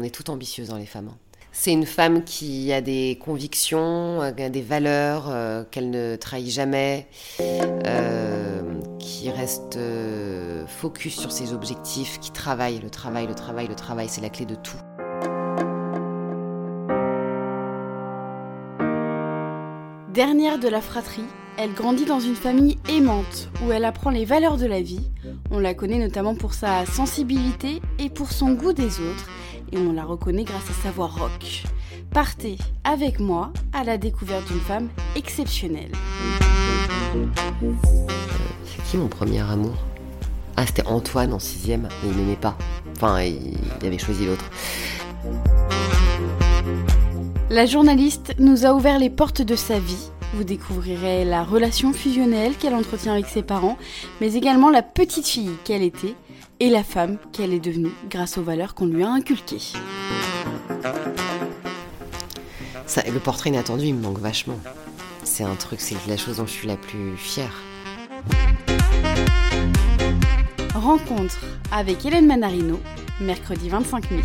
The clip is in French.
On est toutes ambitieuses dans les femmes. hein. C'est une femme qui a des convictions, euh, des valeurs, euh, qu'elle ne trahit jamais, euh, qui reste focus sur ses objectifs, qui travaille, le travail, le travail, le travail, c'est la clé de tout. Dernière de la fratrie, elle grandit dans une famille aimante où elle apprend les valeurs de la vie. On la connaît notamment pour sa sensibilité et pour son goût des autres et on la reconnaît grâce à sa voix rock. Partez avec moi à la découverte d'une femme exceptionnelle. C'est qui mon premier amour? Ah, c'était Antoine en sixième, mais il m'aimait pas. Enfin, il avait choisi l'autre. La journaliste nous a ouvert les portes de sa vie. Vous découvrirez la relation fusionnelle qu'elle entretient avec ses parents, mais également la petite fille qu'elle était et la femme qu'elle est devenue grâce aux valeurs qu'on lui a inculquées. Ça, le portrait inattendu, il me manque vachement. C'est un truc, c'est la chose dont je suis la plus fière. Rencontre avec Hélène Manarino, mercredi 25 mai.